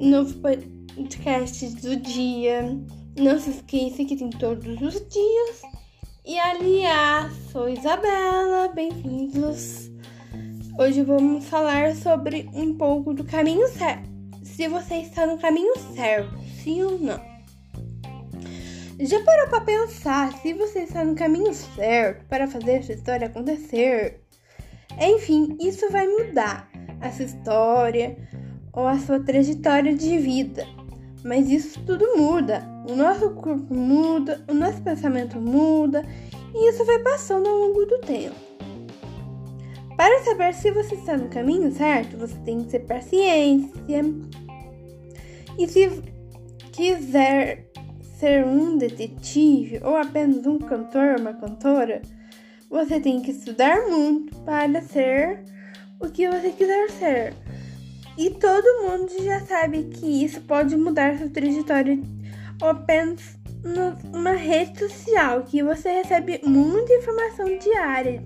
novo podcast do dia. Não se esqueça que tem todos os dias. E aliás, sou Isabela, bem-vindos. Hoje vamos falar sobre um pouco do caminho certo. Se você está no caminho certo, sim ou não. Já parou para pensar se você está no caminho certo para fazer essa história acontecer? Enfim, isso vai mudar essa história ou a sua trajetória de vida. Mas isso tudo muda. O nosso corpo muda, o nosso pensamento muda e isso vai passando ao longo do tempo. Para saber se você está no caminho certo, você tem que ter paciência. E se quiser ser um detetive ou apenas um cantor, uma cantora, você tem que estudar muito para ser o que você quiser ser. E todo mundo já sabe que isso pode mudar sua trajetória apenas numa rede social, que você recebe muita informação diária.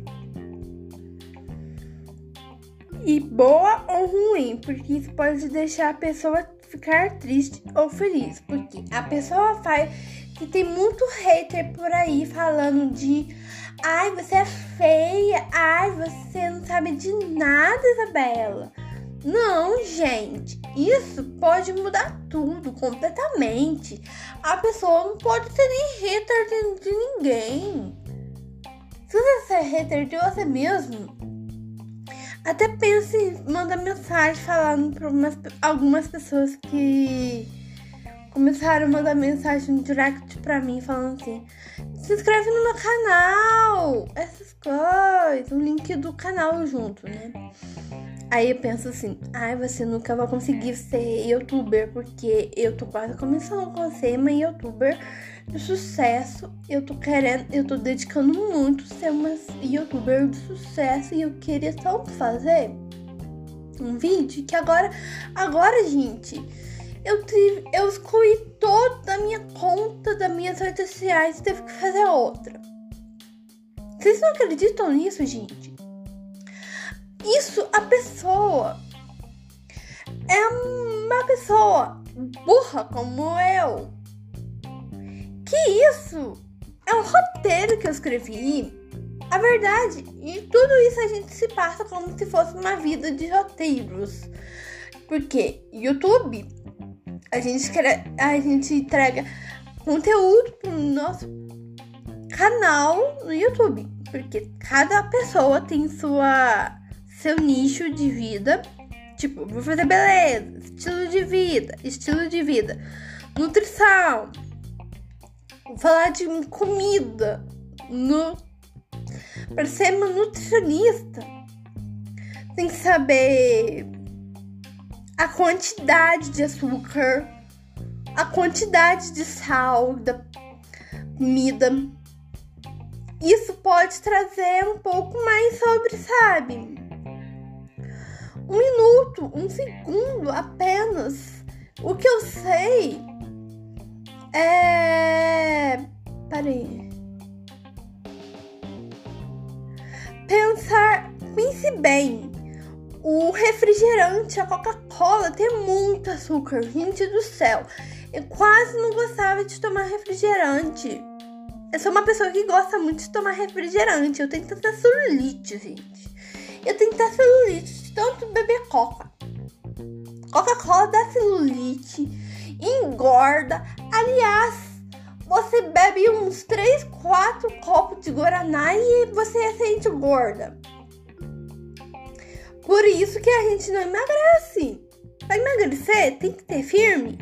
E boa ou ruim, porque isso pode deixar a pessoa ficar triste ou feliz, porque a pessoa faz que tem muito hater por aí falando de ai, você é feia, ai, você não sabe de nada, Isabela. Não, gente, isso pode mudar tudo completamente. A pessoa não pode ser nem hater de, ninguém. Se você ser hater de você mesmo, até pense em mandar mensagem falando para algumas pessoas que começaram a mandar mensagem no direct pra mim falando assim: se inscreve no meu canal, essas coisas, o link do canal junto, né? Aí eu penso assim, ai, você nunca vai conseguir ser youtuber, porque eu tô quase começando com ser uma youtuber de sucesso. Eu tô querendo, eu tô dedicando muito a ser uma youtuber de sucesso e eu queria tanto fazer um vídeo que agora, agora, gente, eu tive, eu excluí toda a minha conta das minhas redes sociais e teve que fazer outra. Vocês não acreditam nisso, gente? Isso, a pessoa é uma pessoa burra como eu. Que isso? É um roteiro que eu escrevi. A verdade, e tudo isso a gente se passa como se fosse uma vida de roteiros. Porque YouTube, a gente, a gente entrega conteúdo pro nosso canal no YouTube. Porque cada pessoa tem sua seu nicho de vida. Tipo, vou fazer beleza, estilo de vida, estilo de vida, nutrição. Falar de comida. No... Para ser uma nutricionista, tem que saber a quantidade de açúcar, a quantidade de sal da comida. Isso pode trazer um pouco mais sobre, sabe? Um minuto, um segundo apenas. O que eu sei é. Peraí. Pensar. Pense bem. O refrigerante, a Coca-Cola, tem muito açúcar. Gente do céu. Eu quase não gostava de tomar refrigerante. Eu sou uma pessoa que gosta muito de tomar refrigerante. Eu tenho tanta celulite, gente. Eu tenho tanta celulite tanto beber coca. Coca-Cola dá celulite, engorda. Aliás, você bebe uns 3, 4 copos de Guaraná e você sente gorda. Por isso que a gente não emagrece. Para emagrecer, tem que ter firme.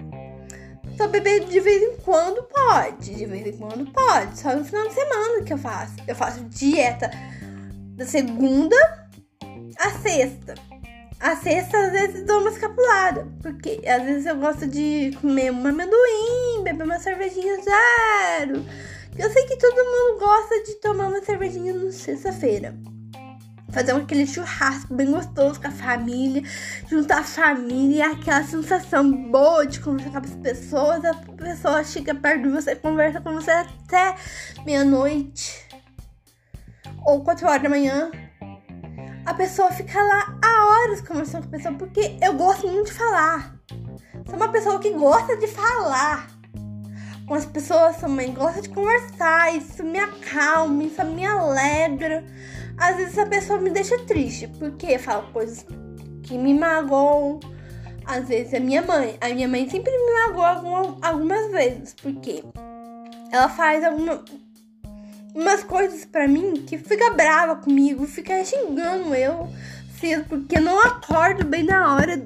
Só beber de vez em quando pode. De vez em quando pode. Só no final de semana que eu faço. Eu faço dieta da segunda a sexta. A sexta, às vezes, dou uma escapulada. Porque às vezes eu gosto de comer um amendoim, beber uma cervejinha zero. Eu sei que todo mundo gosta de tomar uma cervejinha na sexta-feira. Fazer aquele churrasco bem gostoso com a família, juntar a família aquela sensação boa de conversar com as pessoas. A pessoa chega perto de você, conversa com você até meia-noite ou quatro horas da manhã pessoa fica lá há horas conversando com a pessoa, porque eu gosto muito de falar. sou uma pessoa que gosta de falar com as pessoas também, gosta de conversar, isso me acalma, isso me alegra. Às vezes a pessoa me deixa triste, porque fala coisas que me magoam. Às vezes é minha mãe. A minha mãe sempre me magoa algumas vezes, porque ela faz alguma, umas coisas para mim que fica brava comigo, fica xingando eu cedo, porque eu não acordo bem na hora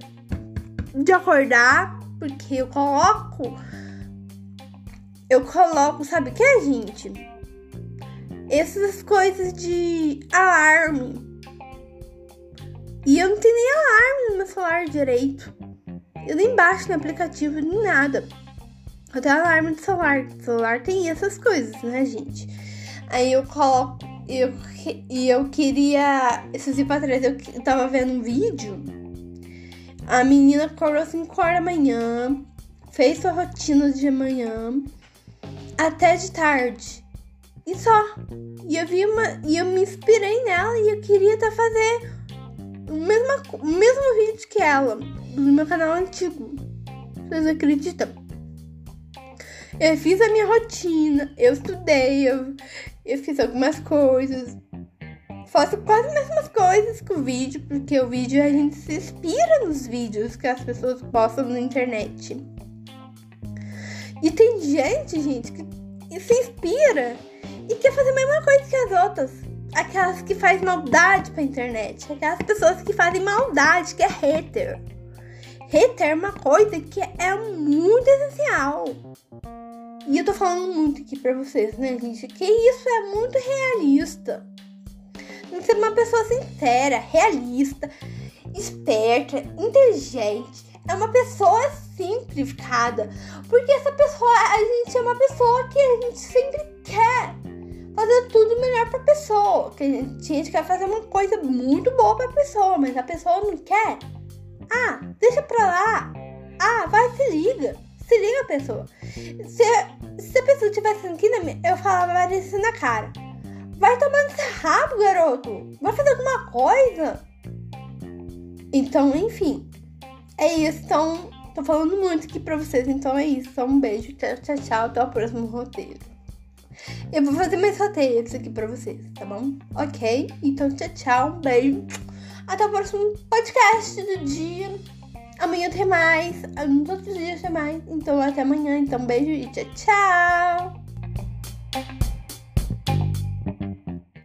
de acordar, porque eu coloco. Eu coloco, sabe o que, gente? Essas coisas de alarme. E eu não tenho nem alarme no meu celular direito. Eu nem baixo no aplicativo nem nada. Eu tenho alarme do celular. O celular tem essas coisas, né, gente? Aí eu coloco. Eu, e eu queria. Esses dias pra trás eu, tava vendo um vídeo. A menina acordou 5 horas da manhã. Fez sua rotina de manhã. Até de tarde. E só. E eu vi uma. E eu me inspirei nela e eu queria até fazer o mesmo, o mesmo vídeo que ela. No meu canal antigo. Vocês acreditam? Eu fiz a minha rotina, eu estudei, eu, eu fiz algumas coisas. Faço quase as mesmas coisas que o vídeo, porque o vídeo a gente se inspira nos vídeos que as pessoas postam na internet. E tem gente, gente, que se inspira e quer fazer a mesma coisa que as outras. Aquelas que fazem maldade pra internet. Aquelas pessoas que fazem maldade, que é hater. Hater é uma coisa que é muito essencial. E eu tô falando muito aqui pra vocês, né, gente? Que isso é muito realista. Tem que ser uma pessoa sincera, realista, esperta, inteligente. É uma pessoa simplificada. Porque essa pessoa, a gente é uma pessoa que a gente sempre quer fazer tudo melhor pra pessoa. Que a gente, a gente quer fazer uma coisa muito boa pra pessoa, mas a pessoa não quer. Ah, deixa pra lá. Ah, vai, se liga. Se liga, pessoa. Se, se a pessoa tivesse aqui na minha, eu falava várias na cara. Vai tomando esse rabo, garoto. Vai fazer alguma coisa. Então, enfim. É isso. Então, tô falando muito aqui pra vocês. Então é isso. Um beijo. Tchau, tchau, tchau. Até o próximo roteiro. Eu vou fazer mais roteiros aqui pra vocês, tá bom? Ok? Então, tchau, tchau. Um beijo. Até o próximo podcast do dia. Amanhã tem mais. Ah, nos outros dias tem mais. Então até amanhã. Então beijo e tchau, tchau.